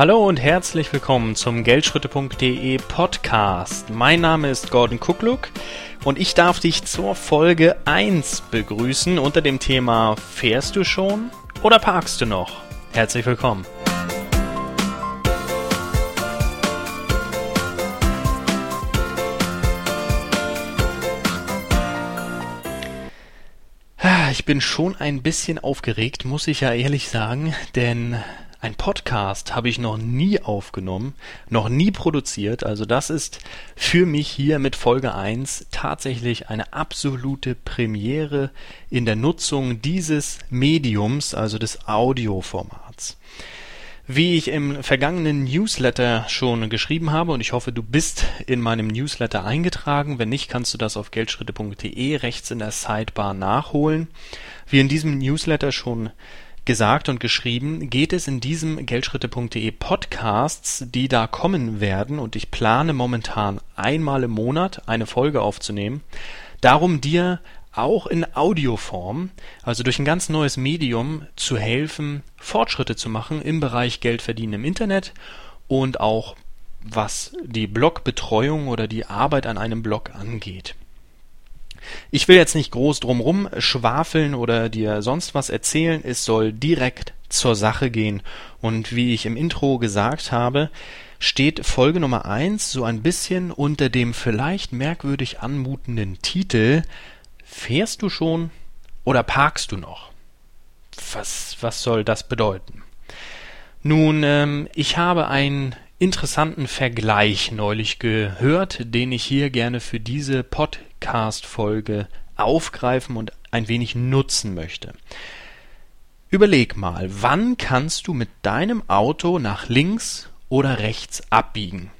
Hallo und herzlich willkommen zum Geldschritte.de Podcast. Mein Name ist Gordon Kukluk und ich darf dich zur Folge 1 begrüßen unter dem Thema Fährst du schon oder parkst du noch? Herzlich willkommen. Ah, ich bin schon ein bisschen aufgeregt, muss ich ja ehrlich sagen, denn ein Podcast habe ich noch nie aufgenommen, noch nie produziert. Also das ist für mich hier mit Folge 1 tatsächlich eine absolute Premiere in der Nutzung dieses Mediums, also des Audioformats. Wie ich im vergangenen Newsletter schon geschrieben habe, und ich hoffe, du bist in meinem Newsletter eingetragen. Wenn nicht, kannst du das auf geldschritte.de rechts in der Sidebar nachholen. Wie in diesem Newsletter schon gesagt und geschrieben, geht es in diesem Geldschritte.de Podcasts, die da kommen werden, und ich plane momentan einmal im Monat eine Folge aufzunehmen, darum dir auch in Audioform, also durch ein ganz neues Medium, zu helfen, Fortschritte zu machen im Bereich Geldverdienen im Internet und auch was die Blogbetreuung oder die Arbeit an einem Blog angeht. Ich will jetzt nicht groß drumrum schwafeln oder dir sonst was erzählen, es soll direkt zur Sache gehen. Und wie ich im Intro gesagt habe, steht Folge Nummer eins so ein bisschen unter dem vielleicht merkwürdig anmutenden Titel Fährst du schon oder parkst du noch? Was, was soll das bedeuten? Nun, ähm, ich habe einen interessanten Vergleich neulich gehört, den ich hier gerne für diese Podcast Podcast-Folge aufgreifen und ein wenig nutzen möchte. Überleg mal, wann kannst du mit deinem Auto nach links oder rechts abbiegen?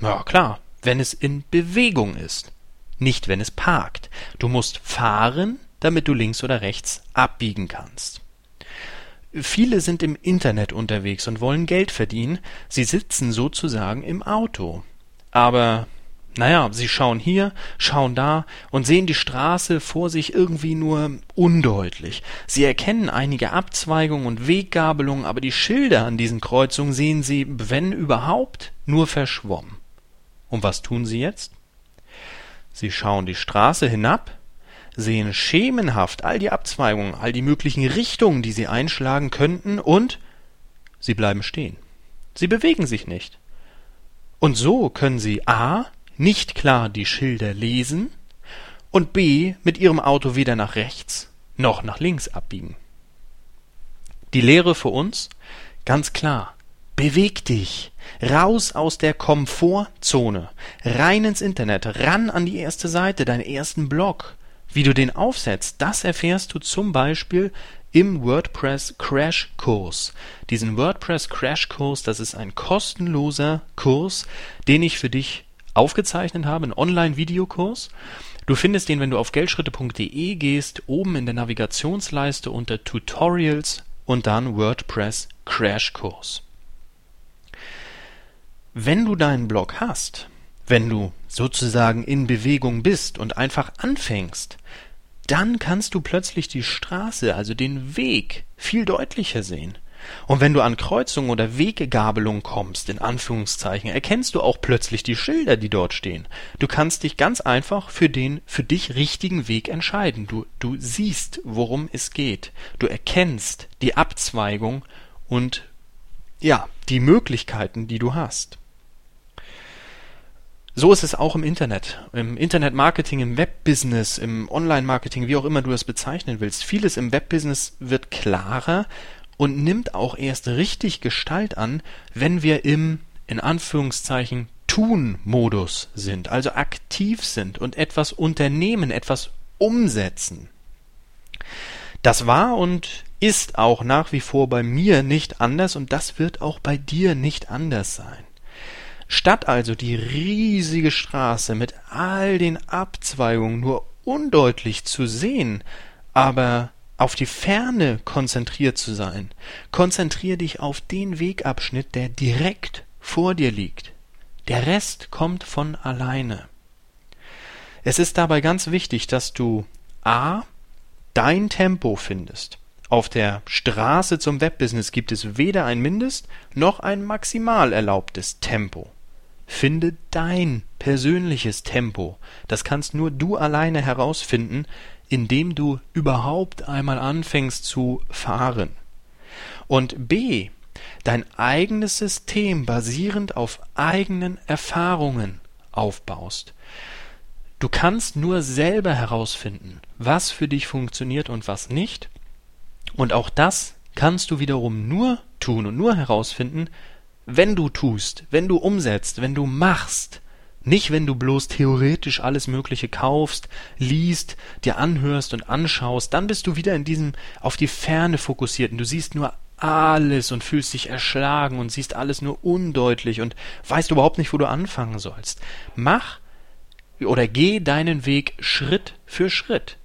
Ja klar, wenn es in Bewegung ist, nicht wenn es parkt. Du musst fahren, damit du links oder rechts abbiegen kannst. Viele sind im Internet unterwegs und wollen Geld verdienen, sie sitzen sozusagen im Auto. Aber naja, sie schauen hier, schauen da und sehen die Straße vor sich irgendwie nur undeutlich. Sie erkennen einige Abzweigungen und Weggabelungen, aber die Schilder an diesen Kreuzungen sehen sie, wenn überhaupt, nur verschwommen. Und was tun sie jetzt? Sie schauen die Straße hinab, sehen schemenhaft all die Abzweigungen, all die möglichen Richtungen, die sie einschlagen könnten, und sie bleiben stehen. Sie bewegen sich nicht. Und so können sie a nicht klar die Schilder lesen und b. mit ihrem Auto weder nach rechts noch nach links abbiegen. Die Lehre für uns? Ganz klar. Beweg dich. Raus aus der Komfortzone. Rein ins Internet. Ran an die erste Seite, deinen ersten Blog. Wie du den aufsetzt, das erfährst du zum Beispiel im WordPress Crash Kurs. Diesen WordPress Crash Kurs, das ist ein kostenloser Kurs, den ich für dich aufgezeichnet habe, einen Online-Videokurs. Du findest den, wenn du auf geldschritte.de gehst, oben in der Navigationsleiste unter Tutorials und dann WordPress Crashkurs. Wenn du deinen Blog hast, wenn du sozusagen in Bewegung bist und einfach anfängst, dann kannst du plötzlich die Straße, also den Weg, viel deutlicher sehen. Und wenn du an Kreuzungen oder Weggabelungen kommst, in Anführungszeichen, erkennst du auch plötzlich die Schilder, die dort stehen. Du kannst dich ganz einfach für den für dich richtigen Weg entscheiden. Du, du siehst, worum es geht. Du erkennst die Abzweigung und ja, die Möglichkeiten, die du hast. So ist es auch im Internet, im Internetmarketing, im Webbusiness, im Online-Marketing, wie auch immer du es bezeichnen willst. Vieles im Webbusiness wird klarer und nimmt auch erst richtig Gestalt an, wenn wir im in Anführungszeichen Tun-Modus sind, also aktiv sind und etwas unternehmen, etwas umsetzen. Das war und ist auch nach wie vor bei mir nicht anders und das wird auch bei dir nicht anders sein. Statt also die riesige Straße mit all den Abzweigungen nur undeutlich zu sehen, aber auf die Ferne konzentriert zu sein. Konzentrier dich auf den Wegabschnitt, der direkt vor dir liegt. Der Rest kommt von alleine. Es ist dabei ganz wichtig, dass du a. dein Tempo findest Auf der Straße zum Webbusiness gibt es weder ein Mindest noch ein maximal erlaubtes Tempo. Finde dein persönliches Tempo. Das kannst nur du alleine herausfinden, indem du überhaupt einmal anfängst zu fahren. Und B, dein eigenes System basierend auf eigenen Erfahrungen aufbaust. Du kannst nur selber herausfinden, was für dich funktioniert und was nicht. Und auch das kannst du wiederum nur tun und nur herausfinden, wenn du tust, wenn du umsetzt, wenn du machst. Nicht, wenn du bloß theoretisch alles Mögliche kaufst, liest, dir anhörst und anschaust, dann bist du wieder in diesem auf die Ferne fokussiert und du siehst nur alles und fühlst dich erschlagen und siehst alles nur undeutlich und weißt überhaupt nicht, wo du anfangen sollst. Mach oder geh deinen Weg Schritt für Schritt.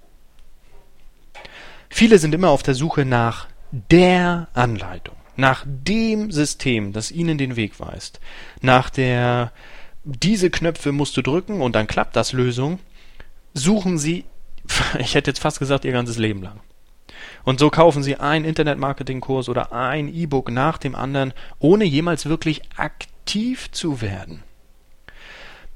Viele sind immer auf der Suche nach der Anleitung, nach dem System, das ihnen den Weg weist, nach der diese Knöpfe musst du drücken und dann klappt das Lösung, suchen sie, ich hätte jetzt fast gesagt, ihr ganzes Leben lang. Und so kaufen sie einen Internet-Marketing-Kurs oder ein E-Book nach dem anderen, ohne jemals wirklich aktiv zu werden.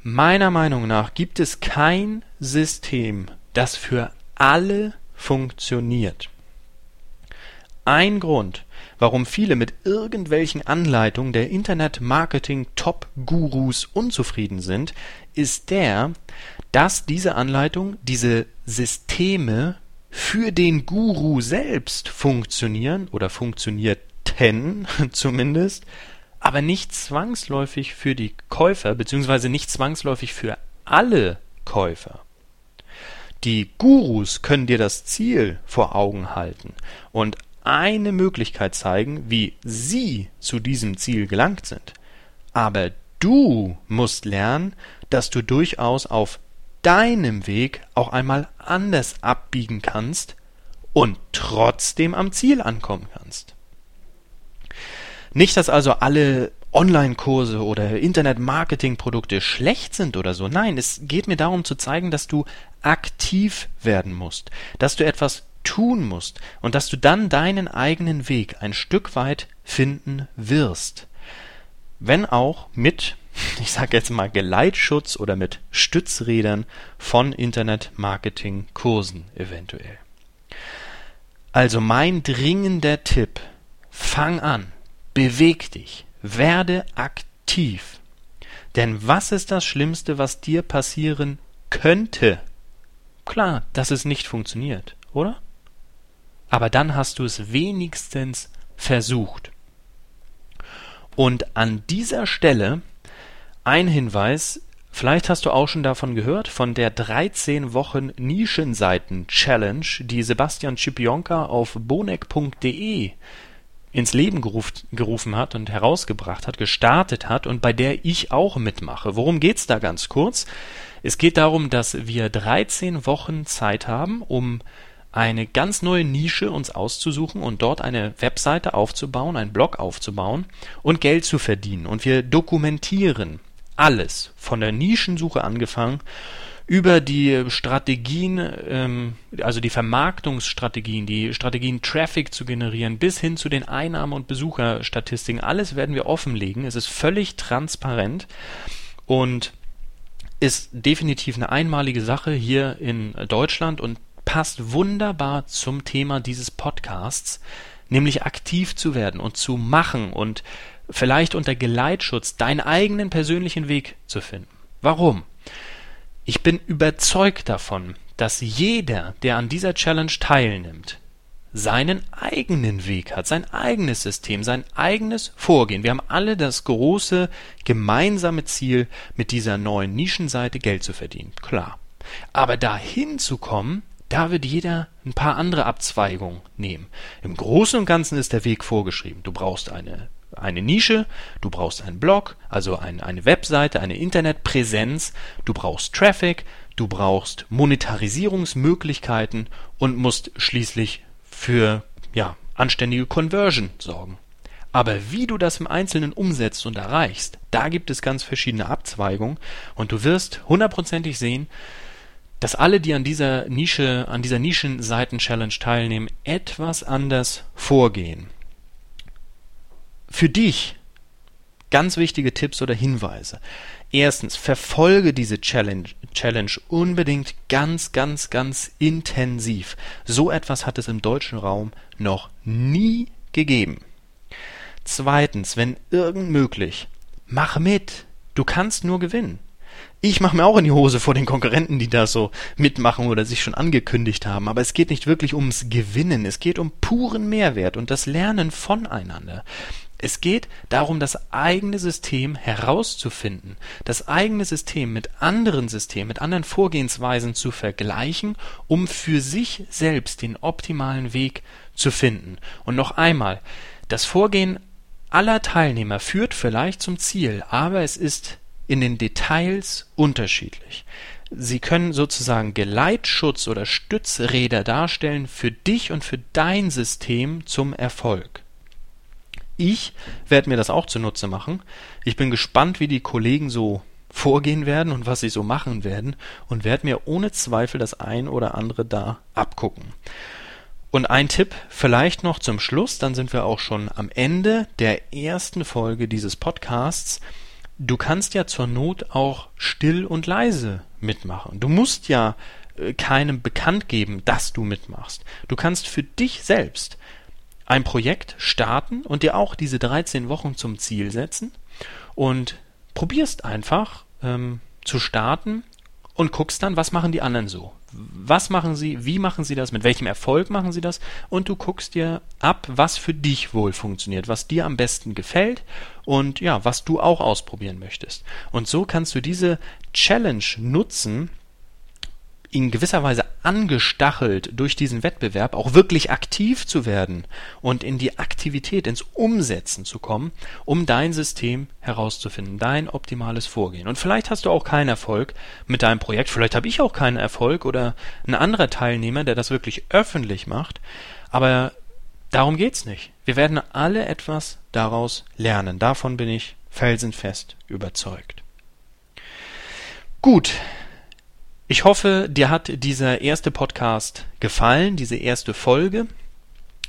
Meiner Meinung nach gibt es kein System, das für alle funktioniert. Ein Grund, warum viele mit irgendwelchen Anleitungen der Internet-Marketing-Top-Gurus unzufrieden sind, ist der, dass diese Anleitungen, diese Systeme für den Guru selbst funktionieren oder funktionierten zumindest, aber nicht zwangsläufig für die Käufer, beziehungsweise nicht zwangsläufig für alle Käufer. Die Gurus können dir das Ziel vor Augen halten und eine Möglichkeit zeigen, wie sie zu diesem Ziel gelangt sind. Aber du musst lernen, dass du durchaus auf deinem Weg auch einmal anders abbiegen kannst und trotzdem am Ziel ankommen kannst. Nicht, dass also alle Online-Kurse oder Internet-Marketing-Produkte schlecht sind oder so. Nein, es geht mir darum zu zeigen, dass du aktiv werden musst, dass du etwas tun musst und dass du dann deinen eigenen Weg ein Stück weit finden wirst. Wenn auch mit, ich sage jetzt mal Geleitschutz oder mit Stützrädern von Internet-Marketing-Kursen eventuell. Also mein dringender Tipp, fang an, beweg dich, werde aktiv. Denn was ist das Schlimmste, was dir passieren könnte? Klar, dass es nicht funktioniert, oder? Aber dann hast du es wenigstens versucht. Und an dieser Stelle ein Hinweis, vielleicht hast du auch schon davon gehört, von der 13 Wochen Nischenseiten Challenge, die Sebastian Schipionka auf bonek.de ins Leben geruf, gerufen hat und herausgebracht hat, gestartet hat und bei der ich auch mitmache. Worum geht's da ganz kurz? Es geht darum, dass wir 13 Wochen Zeit haben, um eine ganz neue Nische uns auszusuchen und dort eine Webseite aufzubauen, einen Blog aufzubauen und Geld zu verdienen. Und wir dokumentieren alles, von der Nischensuche angefangen, über die Strategien, ähm, also die Vermarktungsstrategien, die Strategien, Traffic zu generieren, bis hin zu den Einnahme- und Besucherstatistiken. Alles werden wir offenlegen. Es ist völlig transparent und ist definitiv eine einmalige Sache hier in Deutschland und passt wunderbar zum Thema dieses Podcasts, nämlich aktiv zu werden und zu machen und vielleicht unter Geleitschutz deinen eigenen persönlichen Weg zu finden. Warum? Ich bin überzeugt davon, dass jeder, der an dieser Challenge teilnimmt, seinen eigenen Weg hat, sein eigenes System, sein eigenes Vorgehen. Wir haben alle das große gemeinsame Ziel, mit dieser neuen Nischenseite Geld zu verdienen. Klar. Aber dahin zu kommen, da wird jeder ein paar andere Abzweigungen nehmen. Im Großen und Ganzen ist der Weg vorgeschrieben. Du brauchst eine, eine Nische, du brauchst einen Blog, also ein, eine Webseite, eine Internetpräsenz, du brauchst Traffic, du brauchst Monetarisierungsmöglichkeiten und musst schließlich für ja, anständige Conversion sorgen. Aber wie du das im Einzelnen umsetzt und erreichst, da gibt es ganz verschiedene Abzweigungen und du wirst hundertprozentig sehen, dass alle, die an dieser Nische, an dieser Nischenseiten-Challenge teilnehmen, etwas anders vorgehen. Für dich ganz wichtige Tipps oder Hinweise. Erstens, verfolge diese Challenge, Challenge unbedingt ganz, ganz, ganz intensiv. So etwas hat es im deutschen Raum noch nie gegeben. Zweitens, wenn irgend möglich, mach mit. Du kannst nur gewinnen. Ich mache mir auch in die Hose vor den Konkurrenten, die da so mitmachen oder sich schon angekündigt haben. Aber es geht nicht wirklich ums Gewinnen. Es geht um puren Mehrwert und das Lernen voneinander. Es geht darum, das eigene System herauszufinden, das eigene System mit anderen Systemen, mit anderen Vorgehensweisen zu vergleichen, um für sich selbst den optimalen Weg zu finden. Und noch einmal, das Vorgehen aller Teilnehmer führt vielleicht zum Ziel, aber es ist in den Details unterschiedlich. Sie können sozusagen Geleitschutz oder Stützräder darstellen für dich und für dein System zum Erfolg. Ich werde mir das auch zunutze machen. Ich bin gespannt, wie die Kollegen so vorgehen werden und was sie so machen werden und werde mir ohne Zweifel das ein oder andere da abgucken. Und ein Tipp vielleicht noch zum Schluss, dann sind wir auch schon am Ende der ersten Folge dieses Podcasts. Du kannst ja zur Not auch still und leise mitmachen. Du musst ja äh, keinem bekannt geben, dass du mitmachst. Du kannst für dich selbst ein Projekt starten und dir auch diese 13 Wochen zum Ziel setzen und probierst einfach ähm, zu starten und guckst dann, was machen die anderen so? Was machen sie? Wie machen sie das? Mit welchem Erfolg machen sie das? Und du guckst dir ab, was für dich wohl funktioniert, was dir am besten gefällt und ja, was du auch ausprobieren möchtest. Und so kannst du diese Challenge nutzen, in gewisser Weise angestachelt durch diesen Wettbewerb auch wirklich aktiv zu werden und in die Aktivität, ins Umsetzen zu kommen, um dein System herauszufinden, dein optimales Vorgehen. Und vielleicht hast du auch keinen Erfolg mit deinem Projekt, vielleicht habe ich auch keinen Erfolg oder ein anderer Teilnehmer, der das wirklich öffentlich macht, aber darum geht's nicht. Wir werden alle etwas daraus lernen. Davon bin ich felsenfest überzeugt. Gut, ich hoffe, dir hat dieser erste Podcast gefallen, diese erste Folge.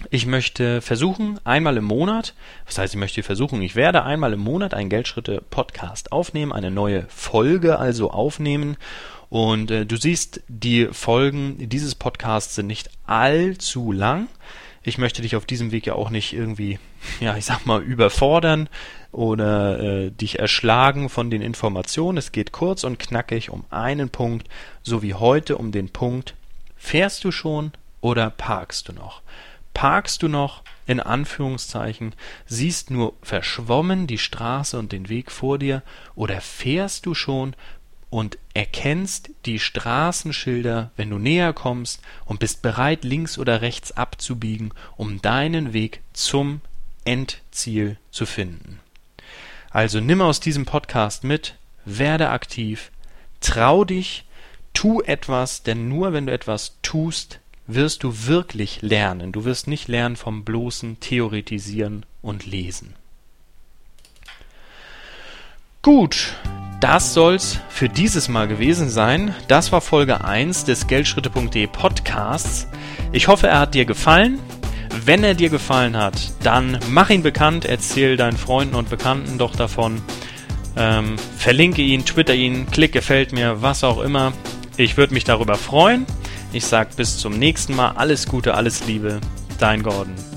Ich möchte versuchen, einmal im Monat, was heißt, ich möchte versuchen, ich werde einmal im Monat einen Geldschritte-Podcast aufnehmen, eine neue Folge also aufnehmen. Und äh, du siehst, die Folgen dieses Podcasts sind nicht allzu lang. Ich möchte dich auf diesem Weg ja auch nicht irgendwie, ja, ich sag mal, überfordern oder äh, dich erschlagen von den Informationen. Es geht kurz und knackig um einen Punkt, so wie heute um den Punkt, fährst du schon oder parkst du noch? Parkst du noch in Anführungszeichen, siehst nur verschwommen die Straße und den Weg vor dir oder fährst du schon und erkennst die Straßenschilder, wenn du näher kommst und bist bereit, links oder rechts abzubiegen, um deinen Weg zum Endziel zu finden. Also nimm aus diesem Podcast mit, werde aktiv, trau dich, tu etwas, denn nur wenn du etwas tust, wirst du wirklich lernen. Du wirst nicht lernen vom bloßen Theoretisieren und Lesen. Gut, das soll's für dieses Mal gewesen sein. Das war Folge 1 des Geldschritte.de Podcasts. Ich hoffe, er hat dir gefallen. Wenn er dir gefallen hat, dann mach ihn bekannt, erzähl deinen Freunden und Bekannten doch davon. Ähm, verlinke ihn, twitter ihn, klick gefällt mir, was auch immer. Ich würde mich darüber freuen. Ich sag bis zum nächsten Mal. Alles Gute, alles Liebe. Dein Gordon.